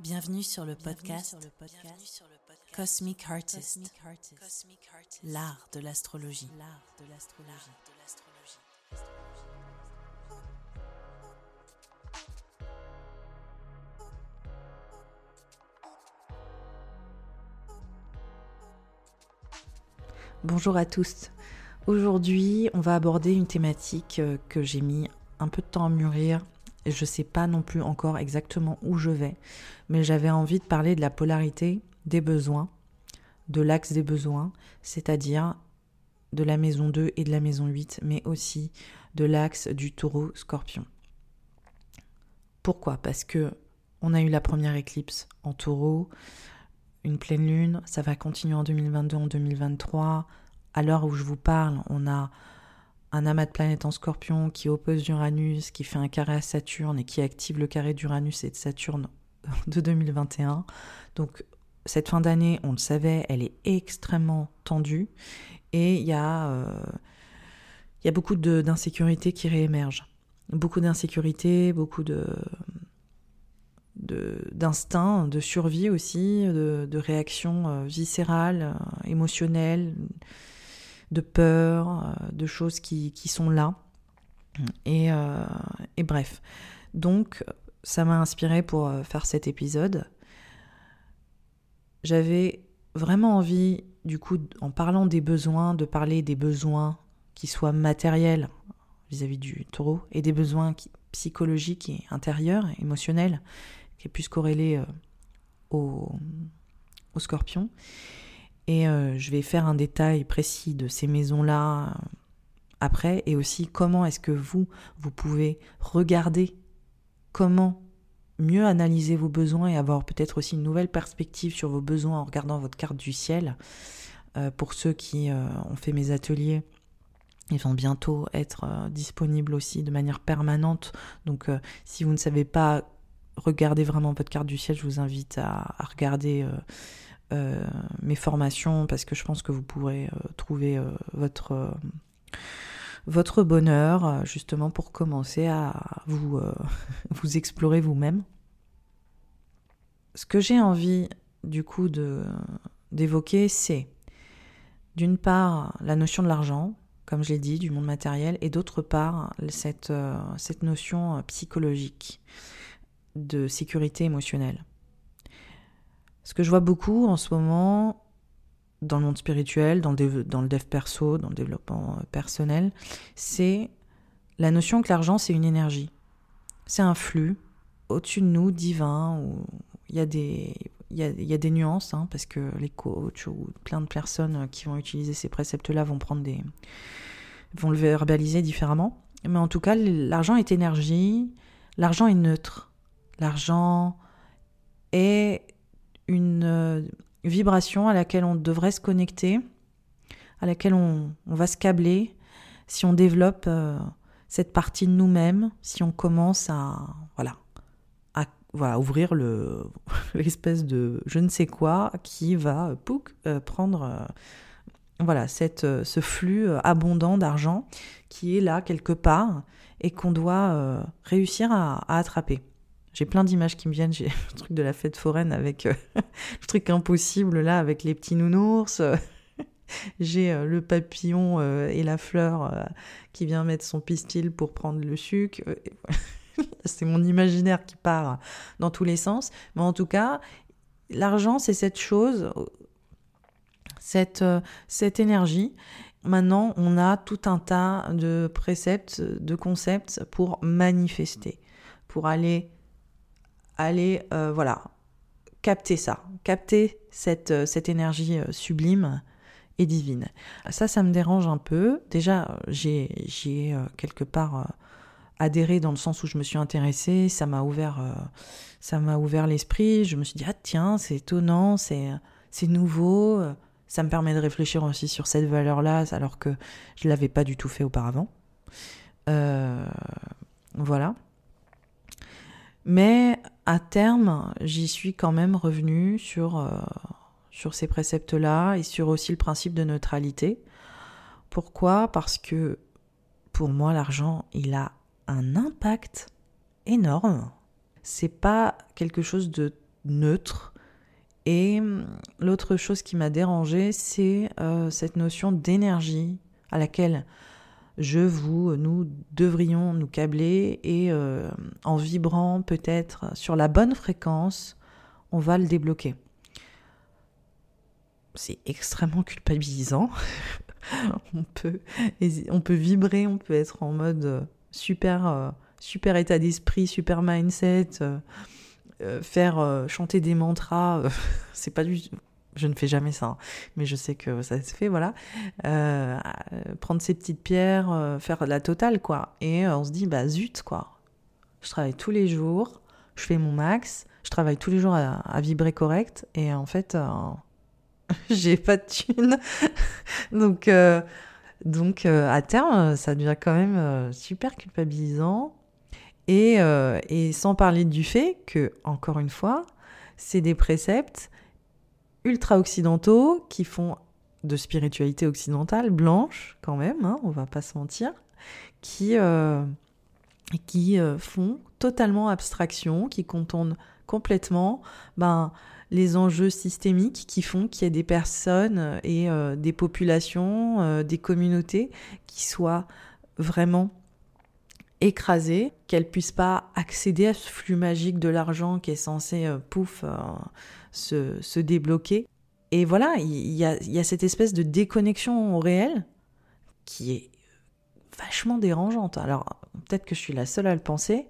Bienvenue sur le podcast, Cosmic Artist, l'art de l'astrologie. Bonjour à tous. Aujourd'hui, on va aborder une thématique euh, que j'ai mis un peu de temps à mûrir je ne sais pas non plus encore exactement où je vais, mais j'avais envie de parler de la polarité des besoins, de l'axe des besoins, c'est-à-dire de la maison 2 et de la maison 8, mais aussi de l'axe du taureau scorpion. Pourquoi? Parce que on a eu la première éclipse en taureau, une pleine lune, ça va continuer en 2022, en 2023. À l'heure où je vous parle, on a un amas de planètes en scorpion qui oppose Uranus, qui fait un carré à Saturne et qui active le carré d'Uranus et de Saturne de 2021. Donc cette fin d'année, on le savait, elle est extrêmement tendue et il y, euh, a beaucoup d'insécurité qui réémergent. Beaucoup d'insécurité, beaucoup de d'instinct, de, survie aussi, de, de réactions euh, viscérales, euh, émotionnelles, de peur, euh, de choses qui, sont là. Euh, et, bref. Donc, ça m'a inspiré pour euh, faire cet épisode. J'avais vraiment envie, du coup, en parlant des besoins, de parler des besoins qui soient matériels vis-à-vis du taureau et des besoins psychologiques et intérieurs, émotionnels, qui est plus corrélé au, au scorpion. Et euh, je vais faire un détail précis de ces maisons-là euh, après, et aussi comment est-ce que vous, vous pouvez regarder comment mieux analyser vos besoins et avoir peut-être aussi une nouvelle perspective sur vos besoins en regardant votre carte du ciel. Euh, pour ceux qui ont fait mes ateliers, ils vont bientôt être disponibles aussi de manière permanente. Donc si vous ne savez pas regarder vraiment votre carte du ciel, je vous invite à, à regarder euh, mes formations parce que je pense que vous pourrez euh, trouver euh, votre votre bonheur justement pour commencer à vous vous explorer vous-même. Ce que j'ai envie du coup de d'évoquer, c'est d'une part la notion de l'argent, comme je l'ai dit, du monde matériel, et d'autre part cette, cette notion psychologique de sécurité émotionnelle. Ce que je vois beaucoup en ce moment dans le monde spirituel, dans le, dans le dev perso, dans le développement euh, personnel, c'est la notion que l'argent, c'est une énergie. C'est un flux au-dessus de nous, divin, où il y a des, il y a, il y a des nuances, hein, parce que les coachs ou plein de personnes qui vont utiliser ces préceptes-là vont vont le verbaliser différemment. Mais en tout cas, l'argent est énergie, l'argent est neutre, l'argent est une euh, vibration à laquelle on devrait se connecter, à laquelle on, va se câbler si on développe euh, cette partie de nous-mêmes, si on commence à voilà à voilà, ouvrir le l'espèce de je ne sais quoi qui va pouc, euh, prendre voilà cette, ce flux abondant d'argent qui est là quelque part et qu'on doit réussir à attraper. J'ai plein d'images qui me viennent. J'ai le truc de la fête foraine avec euh, le truc impossible là, avec les petits nounours. J'ai euh, le papillon euh, et la fleur qui vient mettre son pistil pour prendre le sucre. c'est mon imaginaire qui part dans tous les sens. Mais en tout cas, l'argent, c'est cette chose, cette, cette énergie. Maintenant, on a tout un tas de préceptes, de concepts pour manifester, pour aller aller euh, voilà, capter ça, capter cette, euh, cette énergie euh, sublime et divine. Ça, ça me dérange un peu. Déjà, j'ai quelque part adhéré dans le sens où je me suis intéressée, ça m'a ouvert, ouvert l'esprit. Je me suis dit ah tiens, c'est étonnant, c'est c'est nouveau. Ça me permet de réfléchir aussi sur cette valeur-là, alors que je l'avais pas du tout fait auparavant. voilà. Mais à terme, j'y suis quand même revenue sur, euh, sur ces préceptes-là et sur aussi le principe de neutralité. Pourquoi? Parce que pour moi, l'argent, il a un impact énorme. C'est pas quelque chose de neutre. Et hum, l'autre chose qui m'a dérangée, c'est euh, cette notion d'énergie à laquelle je, vous, nous devrions nous câbler et euh, en vibrant peut-être sur la bonne fréquence, on va le débloquer. C'est extrêmement culpabilisant. on, peut, on peut vibrer, on peut être en mode euh, super, euh, super état d'esprit, super mindset, faire chanter des mantras. c'est pas du je ne fais jamais ça, hein. mais je sais que ça se fait, voilà. Euh, prendre ses petites pierres, euh, faire la totale, quoi. Et euh, on se dit, bah zut, quoi. Je travaille tous les jours, je fais mon max, je travaille tous les jours à, vibrer correct, et en fait, j'ai pas de thunes. donc, donc à terme, ça devient quand même super culpabilisant. Et, et sans parler du fait que, encore une fois, c'est des préceptes ultra-occidentaux qui font de spiritualité occidentale, blanche quand même, hein, on va pas se mentir, qui, euh, qui euh, font totalement abstraction, qui contournent complètement ben, les enjeux systémiques qui font qu'il y ait des personnes et euh, des populations, des communautés qui soient vraiment écrasées, qu'elles puissent pas accéder à ce flux magique de l'argent qui est censé, pouf, se, débloquer. Et voilà, il y a, cette espèce de déconnexion au réel qui est vachement dérangeante. Alors, peut-être que je suis la seule à le penser,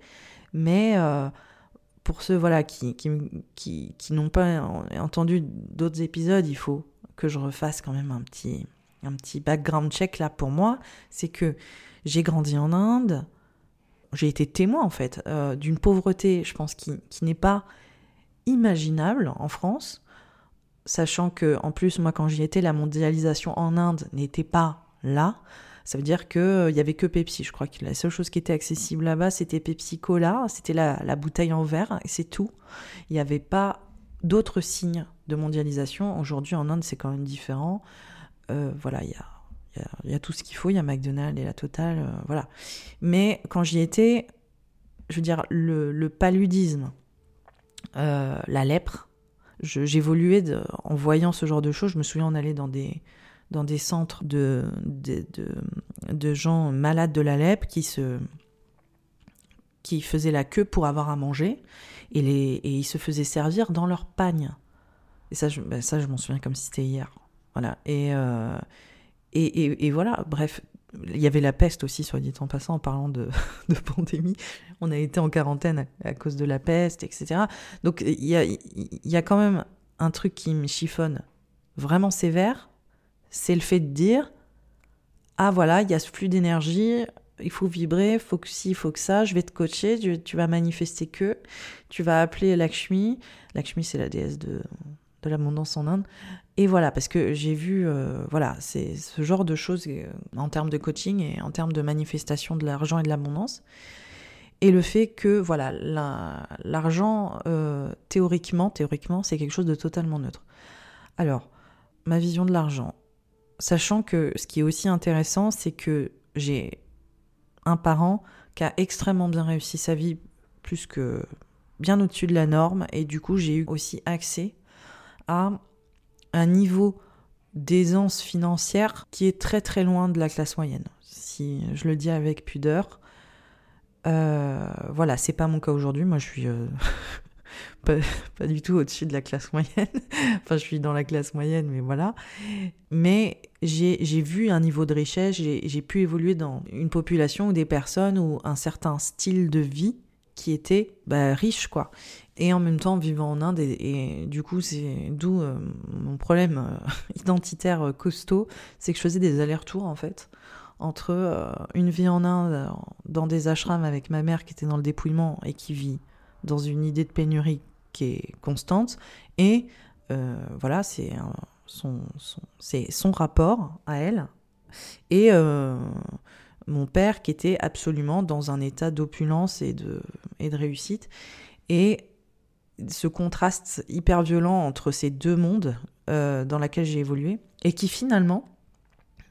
mais euh, pour ceux voilà, qui, qui, qui, n'ont pas entendu d'autres épisodes, il faut que je refasse quand même un petit, un petit background check là pour moi. C'est que j'ai grandi en Inde, j'ai été témoin en fait euh, d'une pauvreté, je pense, qui, qui n'est pas imaginable en France, sachant que en plus moi quand j'y étais la mondialisation en Inde n'était pas là. Ça veut dire qu'il euh, n'y avait que Pepsi. Je crois que la seule chose qui était accessible là-bas, c'était Pepsi Cola, c'était la, bouteille en verre, et c'est tout. Il n'y avait pas d'autres signes de mondialisation. Aujourd'hui, en Inde, c'est quand même différent. Euh, voilà, il y a, y a, tout ce qu'il faut. Il y a McDonald's et la Total, euh, voilà. Mais quand j'y étais, je veux dire, le, paludisme, euh, la lèpre. J'évoluais en voyant ce genre de choses. Je me souviens, on allait dans des, dans des centres de, de, de, gens malades de la lèpre qui, se, qui faisaient la queue pour avoir à manger et, les, et ils se faisaient servir dans leur pagne. Et ça, je, ben ça, je m'en souviens comme si c'était hier. Voilà. Et, euh, et, voilà, bref, il y avait la peste aussi, soit dit en passant, en parlant de, pandémie. On a été en quarantaine à, cause de la peste, etc. Donc il y a, quand même un truc qui me chiffonne vraiment sévère, c'est le fait de dire ah voilà, il y a ce flux d'énergie, il faut vibrer, faut que ci, faut que ça, je vais te coacher, tu, vas manifester que, tu vas appeler Lakshmi. Lakshmi, c'est la déesse de, de l'abondance en Inde. Et voilà, parce que j'ai vu, euh, voilà, c'est ce genre de choses euh, en termes de coaching et en termes de manifestation de l'argent et de l'abondance. Et le fait que, voilà, l'argent, euh, théoriquement, théoriquement, c'est quelque chose de totalement neutre. Alors, ma vision de l'argent, sachant que ce qui est aussi intéressant, c'est que j'ai un parent qui a extrêmement bien réussi sa vie, plus que bien au-dessus de la norme, et du coup, j'ai eu aussi accès un niveau d'aisance financière qui est très très loin de la classe moyenne. Si je le dis avec pudeur, euh, voilà, c'est pas mon cas aujourd'hui. Moi, je suis euh, pas, du tout au-dessus de la classe moyenne. enfin, je suis dans la classe moyenne, mais voilà. Mais j'ai vu un niveau de richesse, j'ai pu évoluer dans une population ou des personnes ou un certain style de vie qui était bah, riche, quoi et en même temps vivant en Inde. Et, du coup, c'est d'où euh, mon problème euh, identitaire euh, costaud, c'est que je faisais des allers-retours en fait entre une vie en Inde dans des ashrams avec ma mère qui était dans le dépouillement et qui vit dans une idée de pénurie qui est constante et voilà c'est son, son, son rapport à elle et mon père qui était absolument dans un état d'opulence et de, et de réussite et ce contraste hyper violent entre ces deux mondes euh, dans lesquels j'ai évolué, et qui finalement,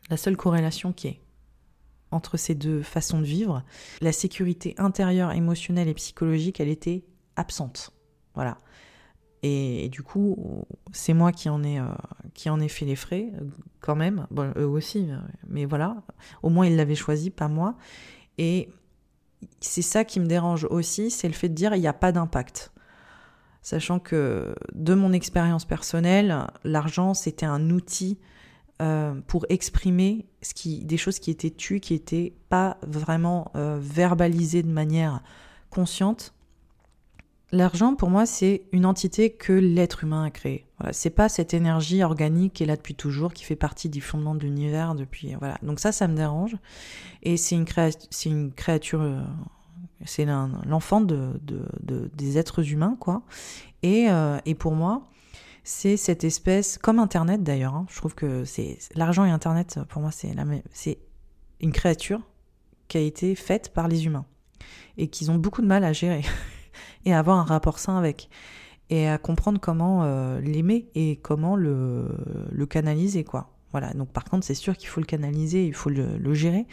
la seule corrélation qui est entre ces deux façons de vivre, la sécurité intérieure, émotionnelle et psychologique, elle était absente. Voilà. Et, du coup, c'est moi qui en, ai, qui en ai fait les frais, quand même. Bon, eux aussi, mais voilà. Au moins, ils l'avaient choisi, pas moi. Et c'est ça qui me dérange aussi, c'est le fait de dire il n'y a pas d'impact. Sachant que de mon expérience personnelle, l'argent, c'était un outil euh, pour exprimer des choses qui étaient tues, qui n'étaient pas vraiment euh, verbalisées de manière consciente. L'argent, pour moi, c'est une entité que l'être humain a créée. Voilà, c'est pas cette énergie organique qui est là depuis toujours, qui fait partie du fondement de l'univers depuis. Voilà. Donc ça, ça me dérange. Et c'est une, c'est une créature, euh, c'est l'enfant de, de, des êtres humains, quoi. Et, et pour moi, c'est cette espèce, comme Internet d'ailleurs, hein. je trouve que c'est l'argent et Internet, pour moi, c'est c'est une créature qui a été faite par les humains et qu'ils ont beaucoup de mal à gérer et à avoir un rapport sain avec et à comprendre comment euh, l'aimer et comment le, le canaliser quoi. Voilà, donc par contre c'est sûr qu'il faut le canaliser, il faut le, gérer,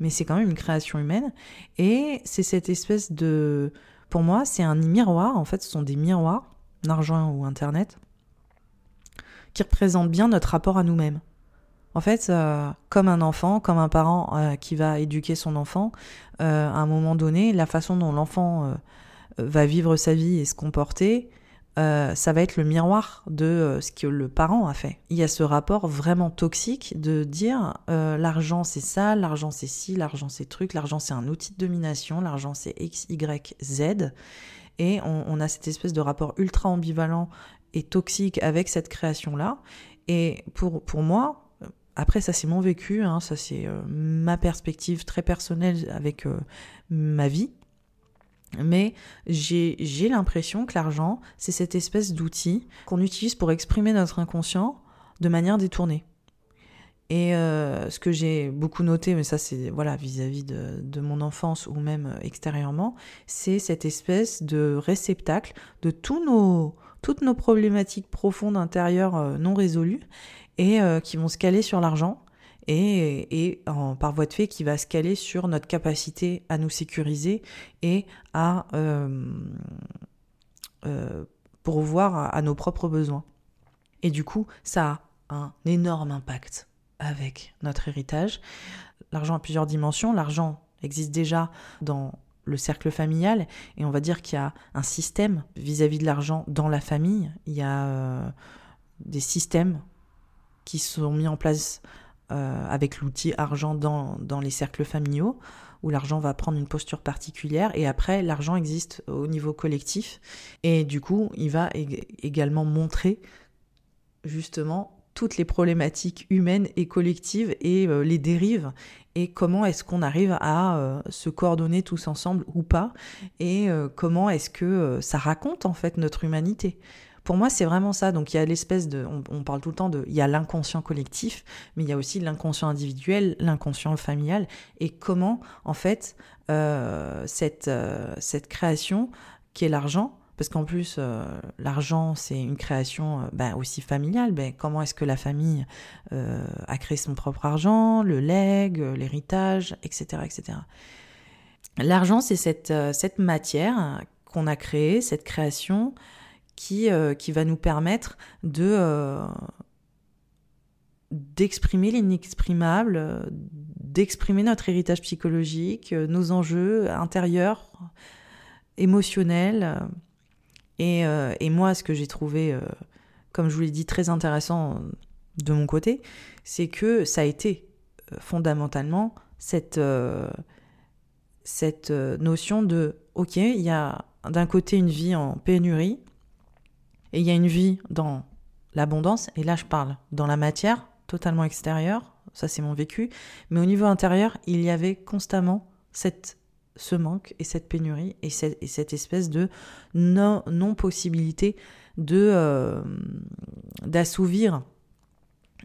mais c'est quand même une création humaine et c'est cette espèce de... Pour moi c'est un miroir, en fait ce sont des miroirs, l'argent ou Internet, qui représente bien notre rapport à nous-mêmes. En fait, euh, comme un enfant, comme un parent euh, qui va éduquer son enfant, euh, à un moment donné, la façon dont l'enfant va vivre sa vie et se comporter, ça va être le miroir de ce que le parent a fait. Il y a ce rapport vraiment toxique de dire l'argent c'est ça, l'argent c'est ci, l'argent c'est truc, l'argent c'est un outil de domination, l'argent c'est X, Y, Z. Et on, a cette espèce de rapport ultra ambivalent et toxique avec cette création-là. Et pour, pour moi, après ça c'est mon vécu, hein, ça c'est euh, ma perspective très personnelle avec euh, ma vie. Mais j'ai l'impression que l'argent, c'est cette espèce d'outil qu'on utilise pour exprimer notre inconscient de manière détournée. Et euh, ce que j'ai beaucoup noté, mais ça c'est voilà vis-à-vis de, mon enfance ou même extérieurement, c'est cette espèce de réceptacle de toutes nos problématiques profondes intérieures euh, non résolues et euh, qui vont se caler sur l'argent et, en, par voie de fait qui va se caler sur notre capacité à nous sécuriser et à euh, euh, pourvoir à, à nos propres besoins. Et du coup, ça a un énorme impact avec notre héritage. L'argent a plusieurs dimensions. L'argent existe déjà dans le cercle familial et on va dire qu'il y a un système vis-à-vis de l'argent dans la famille. Il y a euh, des systèmes qui sont mis en place euh, avec l'outil argent dans, les cercles familiaux où l'argent va prendre une posture particulière et après l'argent existe au niveau collectif et du coup il va également montrer justement toutes les problématiques humaines et collectives et euh, les dérives et comment est-ce qu'on arrive à euh, se coordonner tous ensemble ou pas et comment est-ce que ça raconte en fait notre humanité. Pour moi, c'est vraiment ça. Donc, il y a l'espèce de. On, parle tout le temps de. Il y a l'inconscient collectif, mais il y a aussi l'inconscient individuel, l'inconscient familial, et comment, en fait, cette, cette création, qui est l'argent, parce qu'en plus, euh, l'argent, c'est une création euh, bah, aussi familiale. Ben, comment est-ce que la famille euh, a créé son propre argent, le legs, l'héritage, etc. etc. L'argent, c'est cette, cette matière qu'on a créée, cette création qui, qui va nous permettre de d'exprimer l'inexprimable, d'exprimer notre héritage psychologique, nos enjeux intérieurs, émotionnels euh, et, moi, ce que j'ai trouvé, euh, comme je vous l'ai dit, très intéressant de mon côté, c'est que ça a été euh, fondamentalement cette, cette notion de, ok, il y a d'un côté une vie en pénurie, et il y a une vie dans l'abondance, et là je parle dans la matière, totalement extérieure, ça c'est mon vécu, mais au niveau intérieur, il y avait constamment cette ce manque et cette pénurie et cette, et cette espèce de non-possibilité de euh, d'assouvir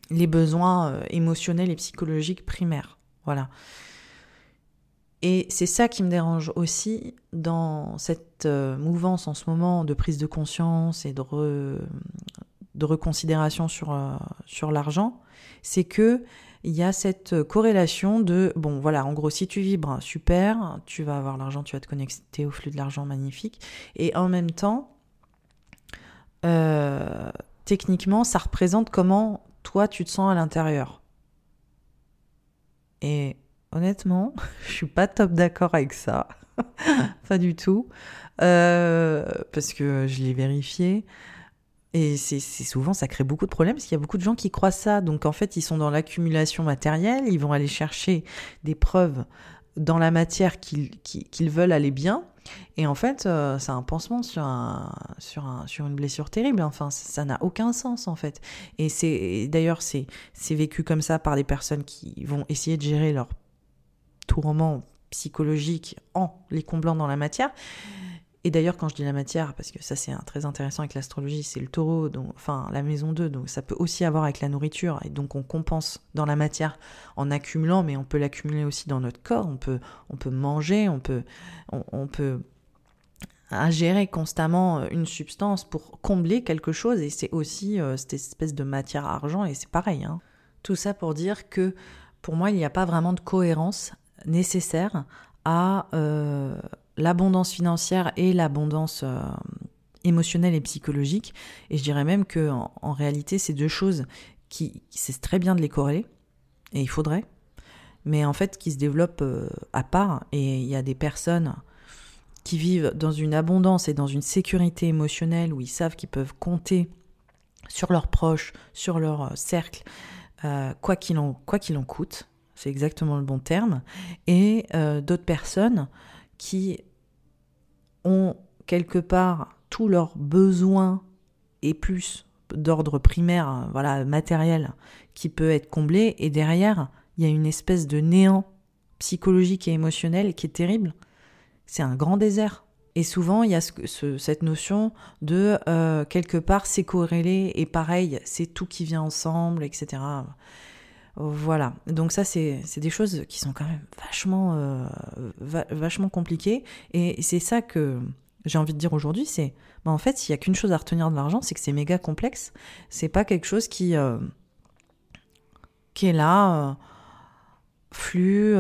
les besoins euh, émotionnels et psychologiques primaires. Voilà. Et c'est ça qui me dérange aussi dans cette euh, mouvance en ce moment de prise de conscience et de, reconsidération sur, sur l'argent, c'est que il y a cette corrélation de, bon voilà, en gros, si tu vibres, super, tu vas avoir l'argent, tu vas te connecter au flux de l'argent magnifique, et en même temps, euh, techniquement, ça représente comment toi tu te sens à l'intérieur. Et honnêtement, je suis pas top d'accord avec ça. pas du tout. Euh, parce que je l'ai vérifié. Et c'est souvent, ça crée beaucoup de problèmes parce qu'il y a beaucoup de gens qui croient ça. Donc en fait, ils sont dans l'accumulation matérielle, ils vont aller chercher des preuves dans la matière qu'ils veulent aller bien. Et en fait, euh, c'est un pansement sur, un, sur, un, sur une blessure terrible. Enfin, ça n'a aucun sens en fait. Et c'est d'ailleurs, c'est vécu comme ça par des personnes qui vont essayer de gérer leur tourment psychologique en les comblant dans la matière. Et d'ailleurs, quand je dis la matière, parce que ça c'est très intéressant avec l'astrologie, c'est le taureau, donc, enfin la maison 2, donc ça peut aussi avoir avec la nourriture, et donc on compense dans la matière en accumulant, mais on peut l'accumuler aussi dans notre corps, on peut, on peut manger, on peut, on, peut ingérer constamment une substance pour combler quelque chose, et c'est aussi euh, cette espèce de matière argent, et c'est pareil. Hein. Tout ça pour dire que pour moi, il n'y a pas vraiment de cohérence nécessaire à... Euh, l'abondance financière et l'abondance euh, émotionnelle et psychologique. Et je dirais même que en, réalité, c'est deux choses qui, c'est très bien de les corréler, et il faudrait, mais en fait qui se développent euh, à part. Et il y a des personnes qui vivent dans une abondance et dans une sécurité émotionnelle où ils savent qu'ils peuvent compter sur leurs proches, sur leur cercle, quoi qu'il en, quoi qu'il en coûte. C'est exactement le bon terme. Et d'autres personnes qui ont quelque part tous leurs besoins et plus d'ordre primaire, voilà, matériel, qui peut être comblé, et derrière, il y a une espèce de néant psychologique et émotionnel qui est terrible. C'est un grand désert. Et souvent, il y a cette notion de euh, quelque part c'est corrélé et pareil, c'est tout qui vient ensemble, etc. Voilà. Donc ça, c'est des choses qui sont quand même vachement, euh, vachement compliquées. Et c'est ça que j'ai envie de dire aujourd'hui, c'est, bah en fait, s'il y a qu'une chose à retenir de l'argent, c'est que c'est méga complexe. C'est pas quelque chose qui, euh, qui est là, euh, flux.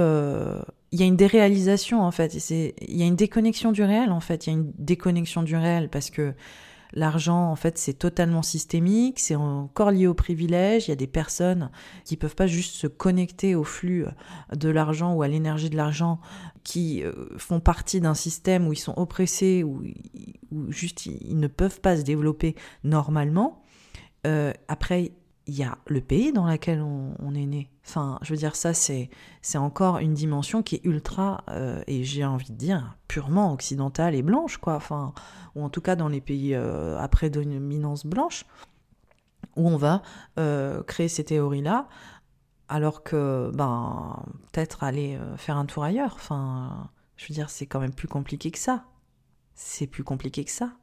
Il y a une déréalisation en fait. Il y a une déconnexion du réel en fait. Il y a une déconnexion du réel parce que L'argent, en fait, c'est totalement systémique, c'est encore lié au privilège. Il y a des personnes qui peuvent pas juste se connecter au flux de l'argent ou à l'énergie de l'argent, qui euh, font partie d'un système où ils sont oppressés, où, juste ils ne peuvent pas se développer normalement. Euh, après, il y a le pays dans lequel on, est né. Enfin, je veux dire, ça, c'est, encore une dimension qui est ultra, euh, et j'ai envie de dire, purement occidentale et blanche, quoi. Enfin, ou en tout cas dans les pays euh, à prédominance blanche, où on va euh, créer ces théories-là, alors que, ben, peut-être aller faire un tour ailleurs. Enfin, je veux dire, c'est quand même plus compliqué que ça. C'est plus compliqué que ça.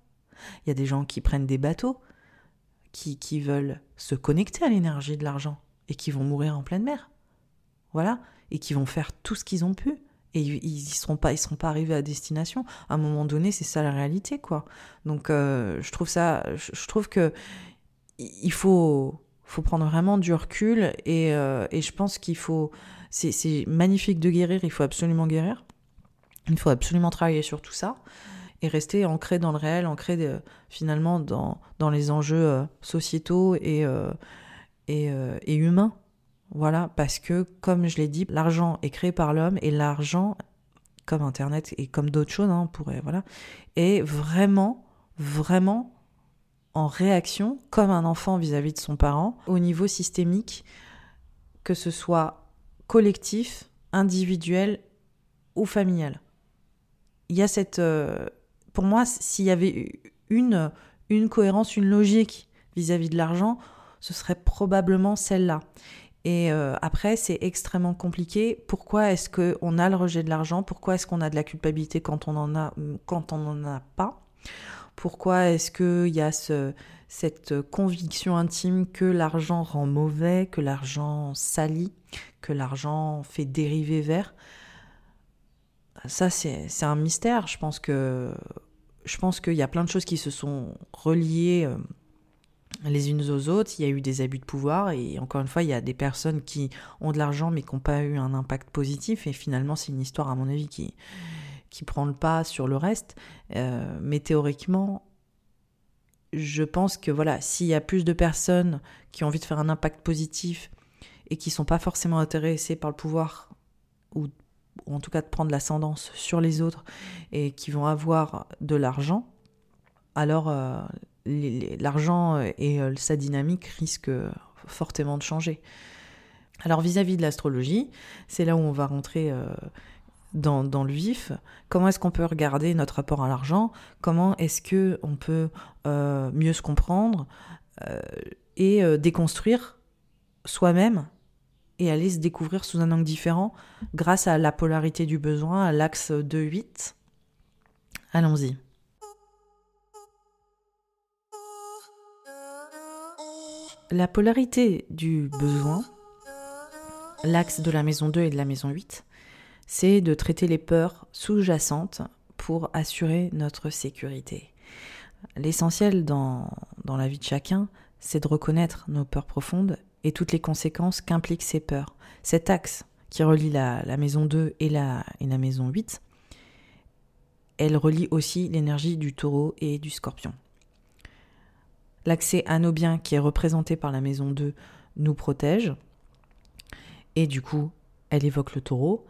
Il y a des gens qui prennent des bateaux, qui, veulent se connecter à l'énergie de l'argent et qui vont mourir en pleine mer. Voilà, et qui vont faire tout ce qu'ils ont pu. Et ils ne seront, pas, seront pas arrivés à destination. À un moment donné, c'est ça la réalité, quoi. Donc, euh, je trouve ça. Je, trouve que il faut, faut prendre vraiment du recul et, euh, et je pense qu'il faut. C'est magnifique de guérir, il faut absolument guérir. Il faut absolument travailler sur tout ça et rester ancré dans le réel, ancré de, finalement dans, dans les enjeux euh, sociétaux et, euh, et, euh, humains. Voilà, parce que comme je l'ai dit, l'argent est créé par l'homme et l'argent, comme Internet et comme d'autres choses, hein, pourrait, voilà, est vraiment, vraiment en réaction, comme un enfant vis-à-vis -vis de son parent, au niveau systémique, que ce soit collectif, individuel ou familial. Il y a cette, pour moi, s'il y avait une, cohérence, une logique vis-à-vis de l'argent, ce serait probablement celle-là. Et euh, après, c'est extrêmement compliqué. Pourquoi est-ce qu'on a le rejet de l'argent? Pourquoi est-ce qu'on a de la culpabilité quand on en a, n'en a pas? Pourquoi est-ce qu'il y a ce, cette conviction intime que l'argent rend mauvais, que l'argent salit, que l'argent fait dériver vers? Ça, c'est un mystère. Je pense que je pense qu'il y a plein de choses qui se sont reliées euh, les unes aux autres. Il y a eu des abus de pouvoir et encore une fois, il y a des personnes qui ont de l'argent mais qui n'ont pas eu un impact positif. Et finalement, c'est une histoire, à mon avis, qui, qui prend le pas sur le reste. Euh, mais théoriquement, je pense que voilà, s'il y a plus de personnes qui ont envie de faire un impact positif et qui sont pas forcément intéressées par le pouvoir ou, en tout cas de prendre l'ascendance sur les autres et qui vont avoir de l'argent, alors euh, l'argent et euh, sa dynamique risquent fortement de changer. Alors vis-à-vis de l'astrologie, c'est là où on va rentrer euh, dans, le vif. Comment est-ce qu'on peut regarder notre rapport à l'argent? Comment est-ce que on peut euh, mieux se comprendre euh, et déconstruire soi-même et aller se découvrir sous un angle différent grâce à la polarité du besoin, à l'axe 2-8 Allons-y. La polarité du besoin l'axe de la maison 2 et de la maison 8, c'est de traiter les peurs sous-jacentes pour assurer notre sécurité. L'essentiel dans, dans la vie de chacun, c'est de reconnaître nos peurs profondes et toutes les conséquences qu'impliquent ces peurs. Cet axe qui relie la, maison 2 et la, et la maison 8, elle relie aussi l'énergie du taureau et du scorpion. L'accès à nos biens qui est représenté par la maison 2 nous protège, et du coup, elle évoque le taureau.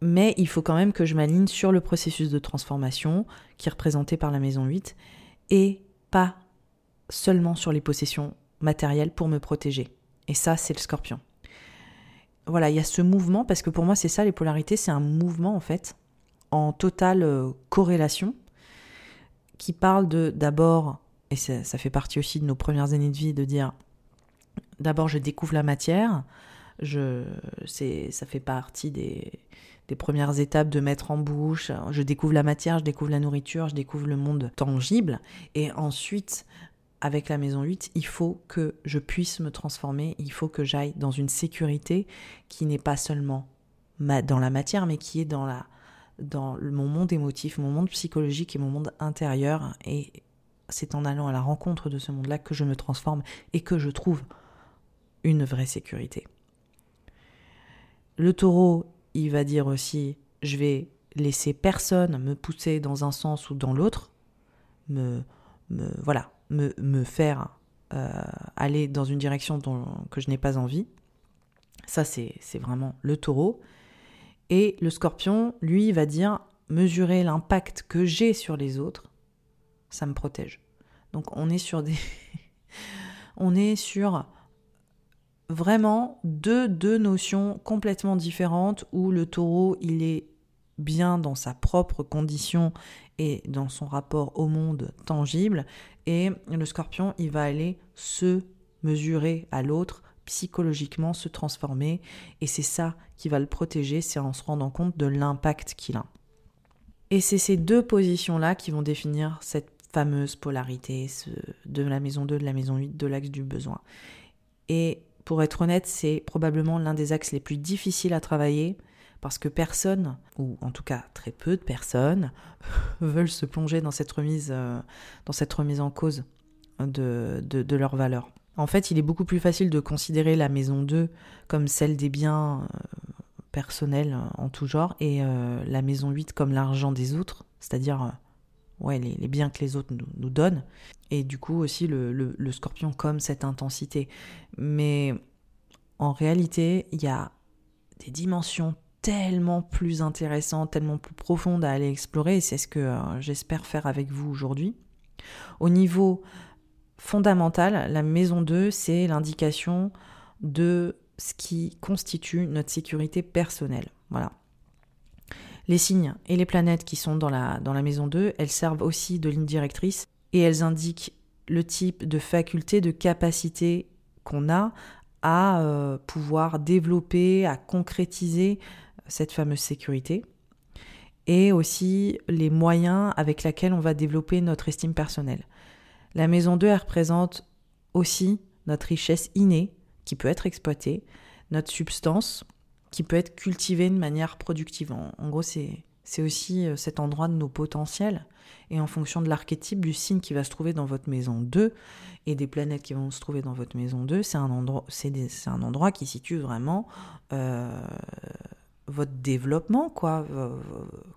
Mais il faut quand même que je m'aligne sur le processus de transformation qui est représenté par la maison 8 et pas seulement sur les possessions matérielles pour me protéger. Et ça, c'est le scorpion. Voilà, il y a ce mouvement, parce que pour moi, c'est ça, les polarités, c'est un mouvement, en fait, en totale euh, corrélation, qui parle de, d'abord, et ça, fait partie aussi de nos premières années de vie, de dire, d'abord, je découvre la matière, je, ça fait partie des, des premières étapes de mettre en bouche. Je découvre la matière, je découvre la nourriture, je découvre le monde tangible. Et ensuite, avec la maison 8, il faut que je puisse me transformer, il faut que j'aille dans une sécurité qui n'est pas seulement dans la matière, mais qui est dans, la, mon monde émotif, mon monde psychologique et mon monde intérieur. Et c'est en allant à la rencontre de ce monde-là que je me transforme et que je trouve une vraie sécurité. Le taureau, il va dire aussi, je vais laisser personne me pousser dans un sens ou dans l'autre, me, me, voilà, me, me faire euh, aller dans une direction que je n'ai pas envie. Ça, c'est vraiment le taureau. Et le scorpion, lui, va dire, mesurer l'impact que j'ai sur les autres, ça me protège. Donc on est sur des... on est sur vraiment deux, deux notions complètement différentes où le taureau, il est bien dans sa propre condition et dans son rapport au monde tangible, et le scorpion, il va aller se mesurer à l'autre psychologiquement, se transformer, et c'est ça qui va le protéger, c'est en se rendant compte de l'impact qu'il a. Et c'est ces deux positions-là qui vont définir cette fameuse polarité de la maison 2, de la maison 8, de l'axe du besoin. Et pour être honnête, c'est probablement l'un des axes les plus difficiles à travailler parce que personne, ou en tout cas très peu de personnes, veulent se plonger dans cette remise, euh, dans cette remise en cause de, de, leurs valeurs. En fait, il est beaucoup plus facile de considérer la maison 2 comme celle des biens euh, personnels en tout genre et euh, la maison 8 comme l'argent des autres, c'est-à-dire ouais, les, biens que les autres nous, donnent, et du coup aussi le, scorpion comme cette intensité. Mais en réalité, il y a des dimensions tellement plus intéressantes, tellement plus profondes à aller explorer, et c'est ce que euh, j'espère faire avec vous aujourd'hui. Au niveau fondamental, la maison 2, c'est l'indication de ce qui constitue notre sécurité personnelle. Voilà. Les signes et les planètes qui sont dans la, dans la maison 2, elles servent aussi de ligne directrice et elles indiquent le type de faculté, de capacité qu'on a à euh, pouvoir développer, à concrétiser cette fameuse sécurité et aussi les moyens avec lesquels on va développer notre estime personnelle. La maison 2, elle représente aussi notre richesse innée qui peut être exploitée, notre substance, qui peut être cultivé de manière productive. En, gros, c'est aussi euh, cet endroit de nos potentiels. Et en fonction de l'archétype du signe qui va se trouver dans votre maison 2 et des planètes qui vont se trouver dans votre maison 2, c'est un endroit, un endroit qui situe vraiment euh, votre développement, quoi,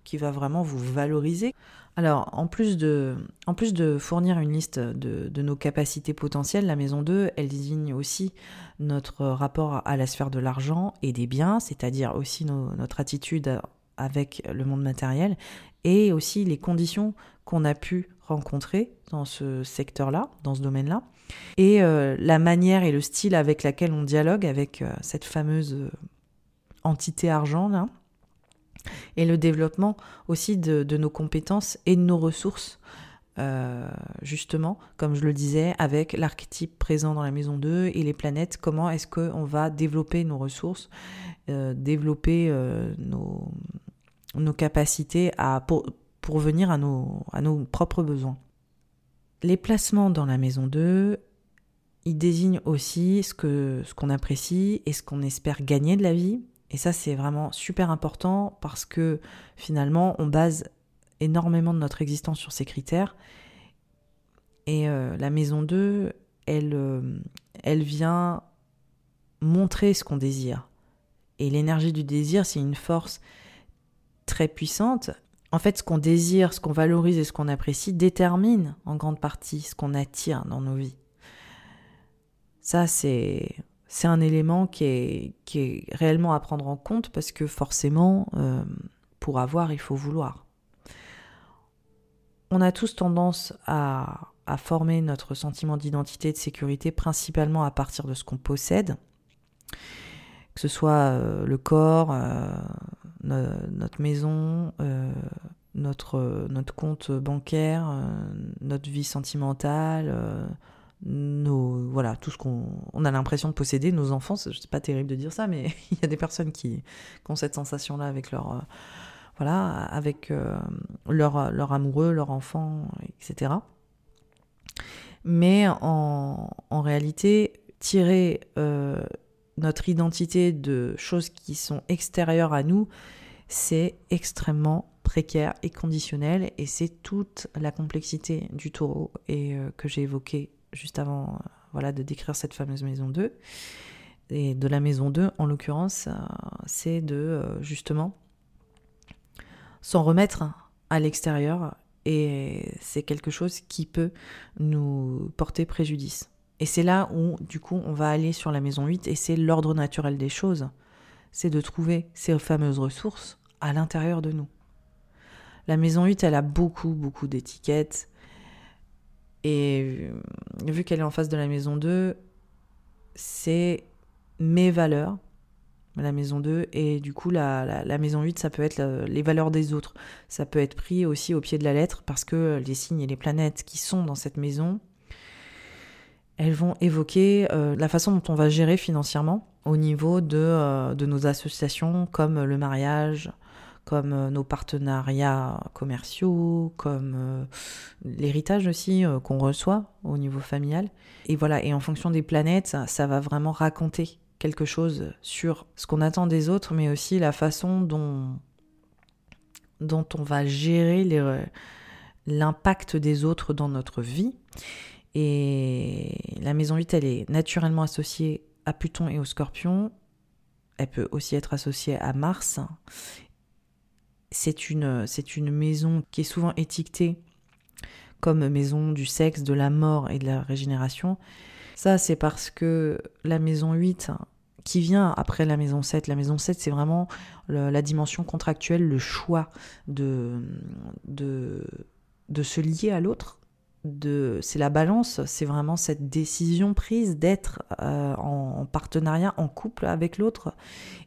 qui va vraiment vous valoriser. Alors, en plus de, en plus de fournir une liste de, nos capacités potentielles, la maison 2, elle désigne aussi notre rapport à la sphère de l'argent et des biens, c'est-à-dire aussi notre attitude avec le monde matériel et aussi les conditions qu'on a pu rencontrer dans ce secteur-là, dans ce domaine-là, et euh, la manière et le style avec laquelle on dialogue avec euh, cette fameuse entité argent là, et le développement aussi de, nos compétences et de nos ressources. justement, comme je le disais, avec l'archétype présent dans la maison 2 et les planètes, comment est-ce qu'on va développer nos ressources, développer nos, nos capacités à, pour, pour venir à nos, à nos propres besoins. Les placements dans la maison 2, ils désignent aussi ce que ce qu'on apprécie et ce qu'on espère gagner de la vie. Et ça, c'est vraiment super important parce que finalement, on base énormément de notre existence sur ces critères. Et euh, la maison 2, elle, euh, elle vient montrer ce qu'on désire. Et l'énergie du désir, c'est une force très puissante. En fait, ce qu'on désire, ce qu'on valorise et ce qu'on apprécie détermine en grande partie ce qu'on attire dans nos vies. Ça, c'est c'est un élément qui est, réellement à prendre en compte parce que forcément, euh, pour avoir, il faut vouloir. On a tous tendance à, former notre sentiment d'identité et de sécurité principalement à partir de ce qu'on possède, que ce soit euh, le corps, euh, notre maison, notre, compte bancaire, notre vie sentimentale, nos, voilà, tout ce qu'on on a l'impression de posséder, nos enfants, c'est pas terrible de dire ça, mais il y a des personnes qui, ont cette sensation-là avec leur, voilà, avec leur, leur amoureux, leur enfant, etc. Mais en, en réalité, tirer notre identité de choses qui sont extérieures à nous, c'est extrêmement précaire et conditionnel et c'est toute la complexité du taureau et euh, que j'ai évoqué juste avant euh, voilà de décrire cette fameuse maison 2 et de la maison 2 en l'occurrence euh, c'est de justement s'en remettre à l'extérieur et c'est quelque chose qui peut nous porter préjudice. Et c'est là où, du coup, on va aller sur la maison 8 et c'est l'ordre naturel des choses. C'est de trouver ces fameuses ressources à l'intérieur de nous. La maison 8, elle a beaucoup, beaucoup d'étiquettes. Et euh, vu qu'elle est en face de la maison 2, c'est mes valeurs, la maison 2, et du coup, la, la, maison 8, ça peut être les valeurs des autres. Ça peut être pris aussi au pied de la lettre parce que les signes et les planètes qui sont dans cette maison, elles vont évoquer euh, la façon dont on va gérer financièrement au niveau de, euh, de nos associations comme le mariage, comme euh, nos partenariats commerciaux, comme l'héritage aussi qu'on reçoit au niveau familial. Et voilà, et en fonction des planètes, ça, va vraiment raconter quelque chose sur ce qu'on attend des autres, mais aussi la façon dont, dont on va gérer l'impact des autres dans notre vie. Et la maison 8, elle est naturellement associée à Pluton et au Scorpion. Elle peut aussi être associée à Mars. C'est une, c'est une maison qui est souvent étiquetée comme maison du sexe, de la mort et de la régénération. Ça, c'est parce que la maison 8, qui vient après la maison 7, la maison 7, c'est vraiment la dimension contractuelle, le choix de, de, de se lier à l'autre, c'est la balance, c'est vraiment cette décision prise d'être euh, en, partenariat, en couple avec l'autre.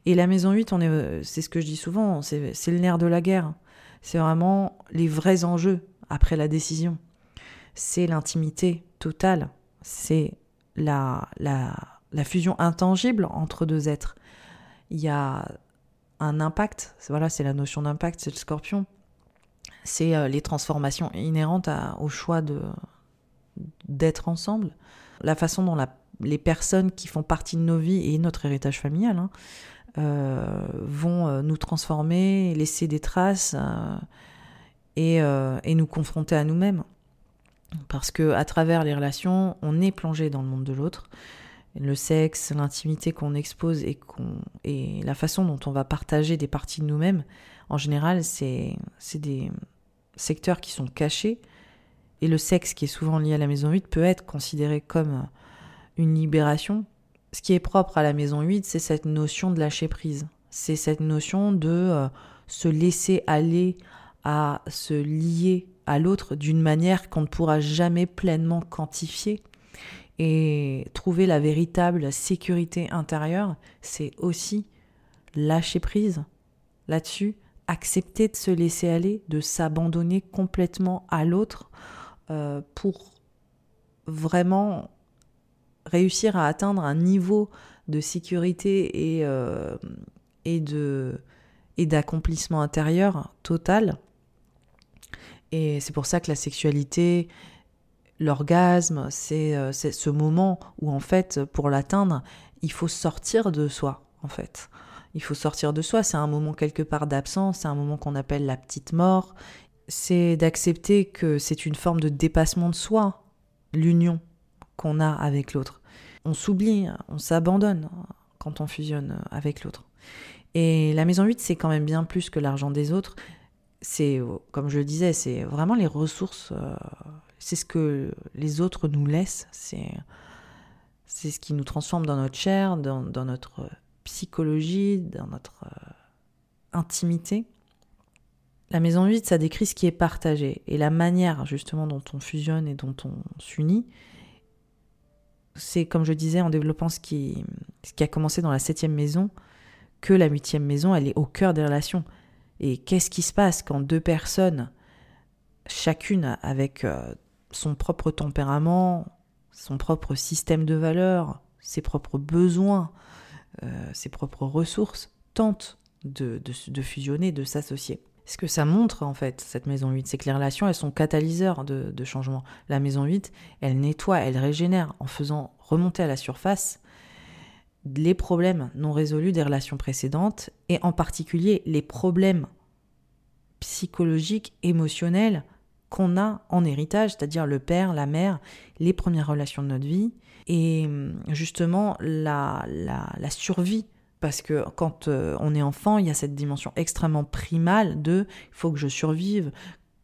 Et la maison 8, on est, c'est ce que je dis souvent, c'est, le nerf de la guerre. C'est vraiment les vrais enjeux après la décision. C'est l'intimité totale. C'est la, la fusion intangible entre deux êtres. Il y a un impact, voilà, c'est la notion d'impact, c'est le scorpion c'est euh, les transformations inhérentes au choix de d'être ensemble, la façon dont les personnes qui font partie de nos vies et notre héritage familial hein, euh, vont euh, nous transformer, laisser des traces et, et, nous confronter à nous-mêmes. Parce que à travers les relations, on est plongé dans le monde de l'autre le sexe, l'intimité qu'on expose et, qu'on, et la façon dont on va partager des parties de nous-mêmes, en général, c'est, c'est des secteurs qui sont cachés. Et le sexe qui est souvent lié à la maison 8 peut être considéré comme une libération. Ce qui est propre à la maison 8, c'est cette notion de lâcher prise. C'est cette notion de euh, se laisser aller à se lier à l'autre d'une manière qu'on ne pourra jamais pleinement quantifier et trouver la véritable sécurité intérieure, c'est aussi lâcher prise là-dessus, accepter de se laisser aller, de s'abandonner complètement à l'autre euh, pour vraiment réussir à atteindre un niveau de sécurité et, euh, et d'accomplissement intérieur total. Et c'est pour ça que la sexualité, l'orgasme, euh, c'est ce moment où en fait, pour l'atteindre, il faut sortir de soi, en fait. Il faut sortir de soi, c'est un moment quelque part d'absence, c'est un moment qu'on appelle la petite mort. C'est d'accepter que c'est une forme de dépassement de soi, l'union qu'on a avec l'autre. On s'oublie, on s'abandonne quand on fusionne avec l'autre. Et la maison 8, c'est quand même bien plus que l'argent des autres. C'est, comme je le disais, c'est vraiment les ressources euh, c'est ce que les autres nous laissent, c'est, c'est ce qui nous transforme dans notre chair, dans, notre psychologie, dans notre euh, intimité. La maison 8, ça décrit ce qui est partagé et la manière justement dont on fusionne et dont on s'unit. C'est comme je disais en développant ce qui, ce qui a commencé dans la septième maison, que la huitième maison, elle est au cœur des relations. Et qu'est-ce qui se passe quand deux personnes, chacune avec euh, son propre tempérament, son propre système de valeurs, ses propres besoins, ses propres ressources, tente de, de, fusionner, de s'associer. Ce que ça montre, en fait, cette maison 8, c'est que les relations, elles sont catalyseurs de, de changement. La maison 8, elle nettoie, elle régénère en faisant remonter à la surface les problèmes non résolus des relations précédentes et en particulier les problèmes psychologiques, émotionnels qu'on a en héritage, c'est-à-dire le père, la mère, les premières relations de notre vie, et hum, justement la, la, survie. Parce que quand euh, on est enfant, il y a cette dimension extrêmement primale de il faut que je survive.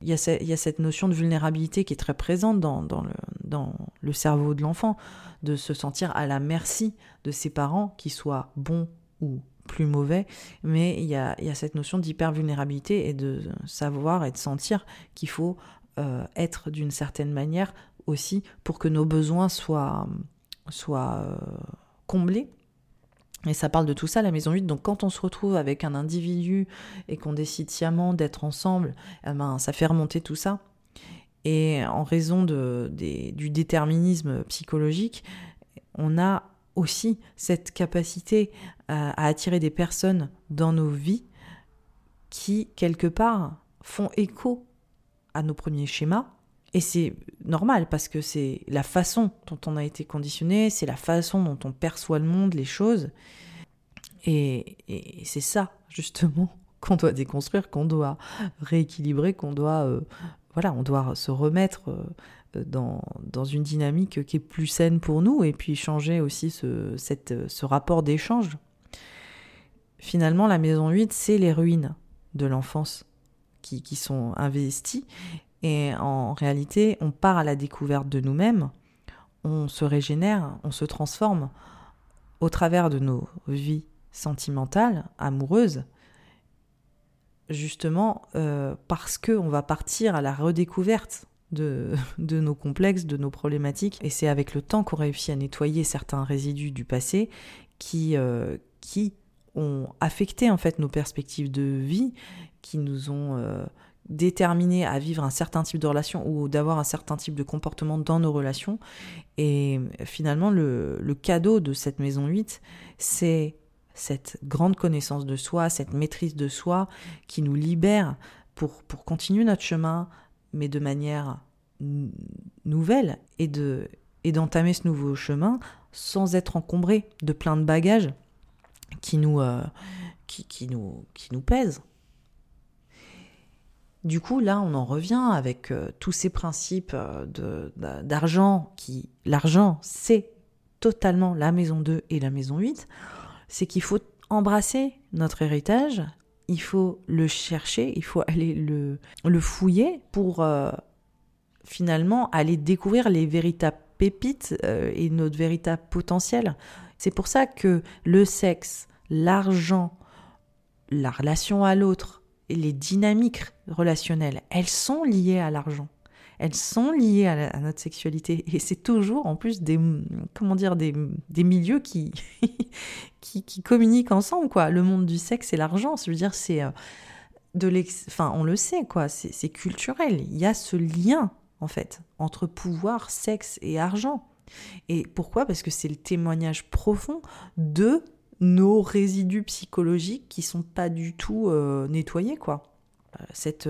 Il y, a cette notion de vulnérabilité qui est très présente dans, dans le cerveau de l'enfant, de se sentir à la merci de ses parents, qu'ils soient bons ou plus mauvais, mais il y a, il y a cette notion d'hyper-vulnérabilité et de savoir et de sentir qu'il faut euh, être d'une certaine manière aussi pour que nos besoins soient, soient euh, comblés. Et ça parle de tout ça, la maison 8. Donc quand on se retrouve avec un individu et qu'on décide sciemment d'être ensemble, eh ben, ça fait remonter tout ça. Et en raison de, du déterminisme psychologique, on a aussi cette capacité à, à attirer des personnes dans nos vies qui, quelque part, font écho à nos premiers schémas. Et c'est normal parce que c'est la façon dont on a été conditionné, c'est la façon dont on perçoit le monde, les choses. Et, c'est ça, justement, qu'on doit déconstruire, qu'on doit rééquilibrer, qu'on doit, euh, voilà, on doit se remettre euh, dans, dans, une dynamique qui est plus saine pour nous et puis changer aussi ce, ce rapport d'échange. Finalement, la maison 8, c'est les ruines de l'enfance qui, sont investis. Et en réalité, on part à la découverte de nous-mêmes, on se régénère, on se transforme au travers de nos vies sentimentales, amoureuses, justement euh, parce qu'on va partir à la redécouverte de, nos complexes, de nos problématiques. Et c'est avec le temps qu'on réussit à nettoyer certains résidus du passé qui, euh, ont affecté en fait nos perspectives de vie qui nous ont euh, déterminés à vivre un certain type de relation ou d'avoir un certain type de comportement dans nos relations. Et finalement, le, cadeau de cette maison 8, c'est cette grande connaissance de soi, cette maîtrise de soi qui nous libère pour, pour continuer notre chemin, mais de manière nouvelle et de et d'entamer ce nouveau chemin sans être encombré de plein de bagages qui nous, euh, qui, qui, nous, qui nous pèsent. Du coup, là, on en revient avec euh, tous ces principes euh, d'argent qui, l'argent, c'est totalement la maison 2 et la maison 8, c'est qu'il faut embrasser notre héritage, il faut le chercher, il faut aller le, le fouiller pour euh, finalement aller découvrir les véritables pépites et notre véritable potentiel. C'est pour ça que le sexe, l'argent, la relation à l'autre les dynamiques relationnelles, elles sont liées à l'argent elles sont liées à, notre sexualité. Et c'est toujours en plus des, comment dire, des, milieux qui, qui, communiquent ensemble, quoi. Le monde du sexe et l'argent, je veux dire, c'est euh, de l'ex... On le sait, quoi, c'est culturel. Il y a ce lien, en fait, entre pouvoir, sexe et argent. Et pourquoi? Parce que c'est le témoignage profond de nos résidus psychologiques qui sont pas du tout euh, nettoyés, quoi. Euh, cette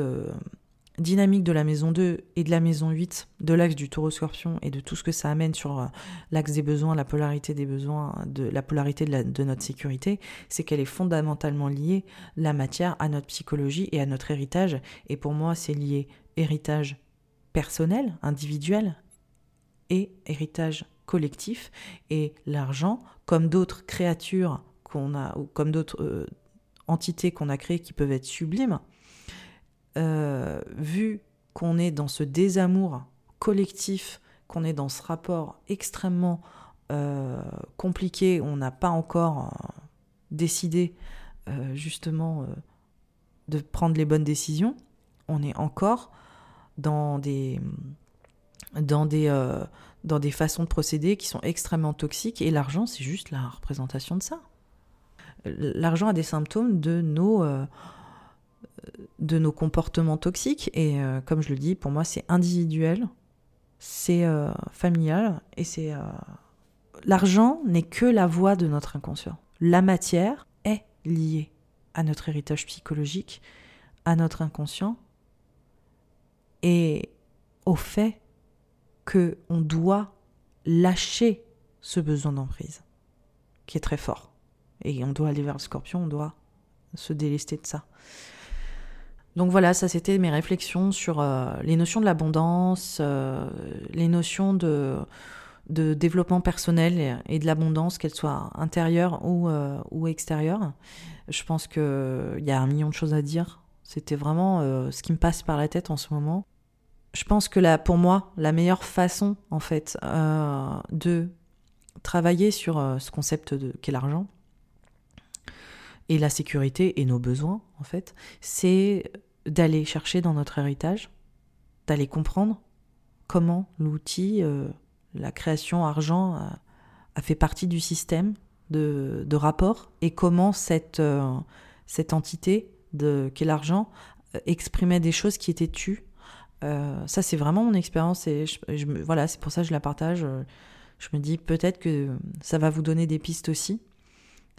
dynamique de la maison 2 et de la maison 8, de l'axe du taureau scorpion et de tout ce que ça amène sur euh, l'axe des besoins, la polarité des besoins, de la polarité de, notre sécurité, c'est qu'elle est fondamentalement liée, la matière, à notre psychologie et à notre héritage. Et pour moi, c'est lié héritage personnel, individuel, héritage collectif. Et l'argent, comme d'autres créatures qu'on a, ou comme d'autres euh, entités qu'on a créées qui peuvent être sublimes, euh, vu qu'on est dans ce désamour collectif, qu'on est dans ce rapport extrêmement euh, compliqué, on n'a pas encore décidé justement de prendre les bonnes décisions, on est encore dans des, dans des, dans des façons de procéder qui sont extrêmement toxiques et l'argent c'est juste la représentation de ça. L'argent a des symptômes de nos de nos comportements toxiques. Et euh, comme je le dis, pour moi, c'est individuel, c'est euh, familial et c'est. Euh, l'argent n'est que la voix de notre inconscient. La matière est liée à notre héritage psychologique, à notre inconscient et au fait que on doit lâcher ce besoin d'emprise qui est très fort. Et on doit aller vers le scorpion, on doit se délester de ça. Donc voilà, ça c'était mes réflexions sur euh, les notions de l'abondance, euh, les notions de, développement personnel et, de l'abondance, qu'elles soient intérieures ou, euh, ou extérieures. Je pense qu'il y a un million de choses à dire. C'était vraiment ce qui me passe par la tête en ce moment. Je pense que là, pour moi, la meilleure façon, en fait, de travailler sur ce concept qu'est l'argent, et la sécurité et nos besoins, en fait, c'est d'aller chercher dans notre héritage, d'aller comprendre comment l'outil, euh, la création argent a, fait partie du système de, rapport et comment cette, euh, cette entité qu'est l'argent euh, exprimait des choses qui étaient tues. Ça, c'est vraiment mon expérience et voilà, c'est pour ça que je la partage. Je me dis peut-être que ça va vous donner des pistes aussi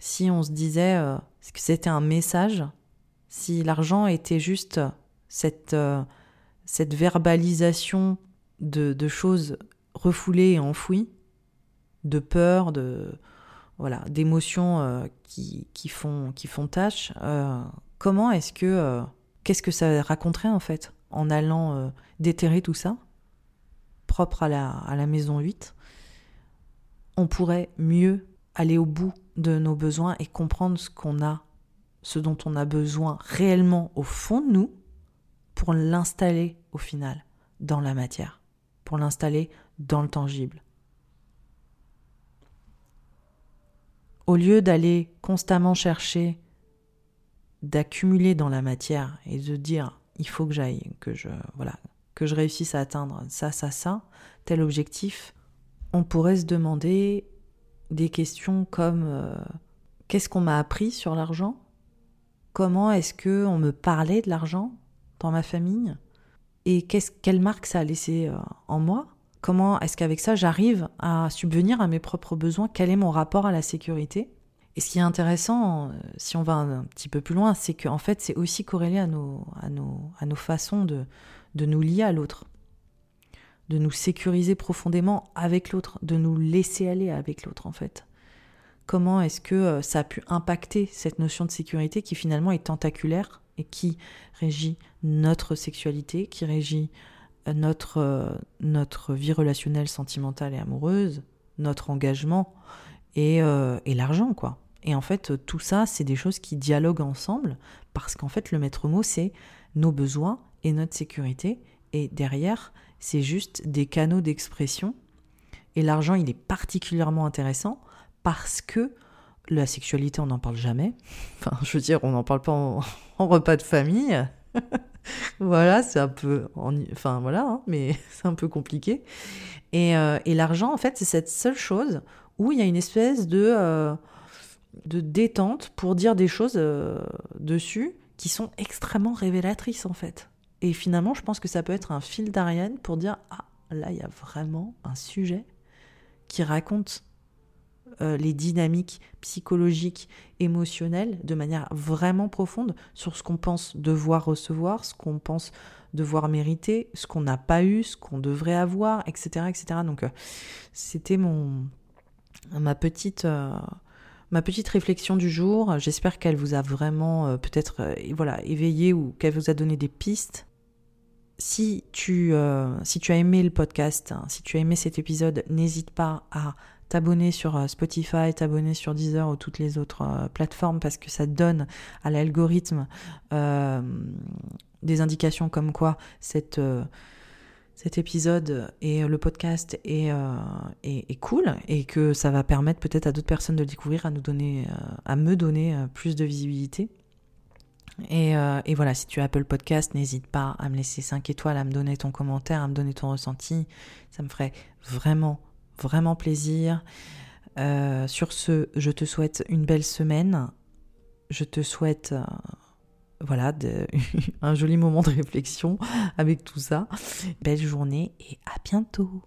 si on se disait euh, que c'était un message, si l'argent était juste cette, euh, cette verbalisation de, choses refoulées et enfouies, de peur, de voilà, d'émotions euh, qui, qui, font, qui font tâche, comment est-ce que qu'est-ce que ça raconterait en fait? En allant déterrer tout ça, propre à la, à la maison 8 On pourrait mieux aller au bout de nos besoins et comprendre ce qu'on a, ce dont on a besoin réellement au fond de nous pour l'installer au final dans la matière, pour l'installer dans le tangible. Au lieu d'aller constamment chercher d'accumuler dans la matière et de dire il faut que j'aille, que je voilà, que je réussisse à atteindre ça, ça, ça, tel objectif, on pourrait se demander des questions comme euh, qu'est-ce qu'on m'a appris sur l'argent? Comment est-ce que on me parlait de l'argent dans ma famille? Et quest quelle marque ça a laissé euh, en moi? Comment est-ce qu'avec ça j'arrive à subvenir à mes propres besoins? Quel est mon rapport à la sécurité? Et ce qui est intéressant, euh, si on va un, petit peu plus loin, c'est qu'en fait c'est aussi corrélé à nos, façons de, nous lier à l'autre de nous sécuriser profondément avec l'autre, de nous laisser aller avec l'autre en fait. Comment est-ce que euh, ça a pu impacter cette notion de sécurité qui finalement est tentaculaire et qui régit notre sexualité, qui régit euh, notre, vie relationnelle, sentimentale et amoureuse, notre engagement et l'argent, quoi. Et en fait, tout ça, c'est des choses qui dialoguent ensemble parce qu'en fait, le maître mot, c'est nos besoins et notre sécurité. Et derrière, c'est juste des canaux d'expression. Et l'argent, il est particulièrement intéressant parce que la sexualité, on n'en parle jamais. Enfin, je veux dire, on n'en parle pas en, repas de famille. voilà, c'est un peu. Enfin, voilà, hein, mais c'est un peu compliqué. Et, euh, et l'argent, en fait, c'est cette seule chose où il y a une espèce de. Euh, de détente pour dire des choses euh, dessus qui sont extrêmement révélatrices en fait. Et finalement, je pense que ça peut être un fil d'Ariane pour dire ah là il y a vraiment un sujet qui raconte euh, les dynamiques psychologiques, émotionnelles de manière vraiment profonde sur ce qu'on pense devoir recevoir, ce qu'on pense devoir mériter, ce qu'on n'a pas eu, ce qu'on devrait avoir, etc., etc. Donc euh, c'était mon ma petite ma petite réflexion du jour. J'espère qu'elle vous a vraiment euh, peut-être euh, voilà, éveillé ou qu'elle vous a donné des pistes. Si tu, euh, as aimé le podcast, hein, si tu as aimé cet épisode, n'hésite pas à t'abonner sur Spotify, t'abonner sur Deezer ou toutes les autres plateformes parce que ça donne à l'algorithme des indications comme quoi cette cet épisode et le podcast euh, est, cool et que ça va permettre peut-être à d'autres personnes de le découvrir, à nous donner, euh, à me donner euh, plus de visibilité. Et, et, voilà, si tu as Apple Podcast, n'hésite pas à me laisser 5 étoiles, à me donner ton commentaire, à me donner ton ressenti. Ça me ferait vraiment, vraiment plaisir. sur ce, je te souhaite une belle semaine. Je te souhaite voilà, un joli moment de réflexion avec tout ça. Belle journée et à bientôt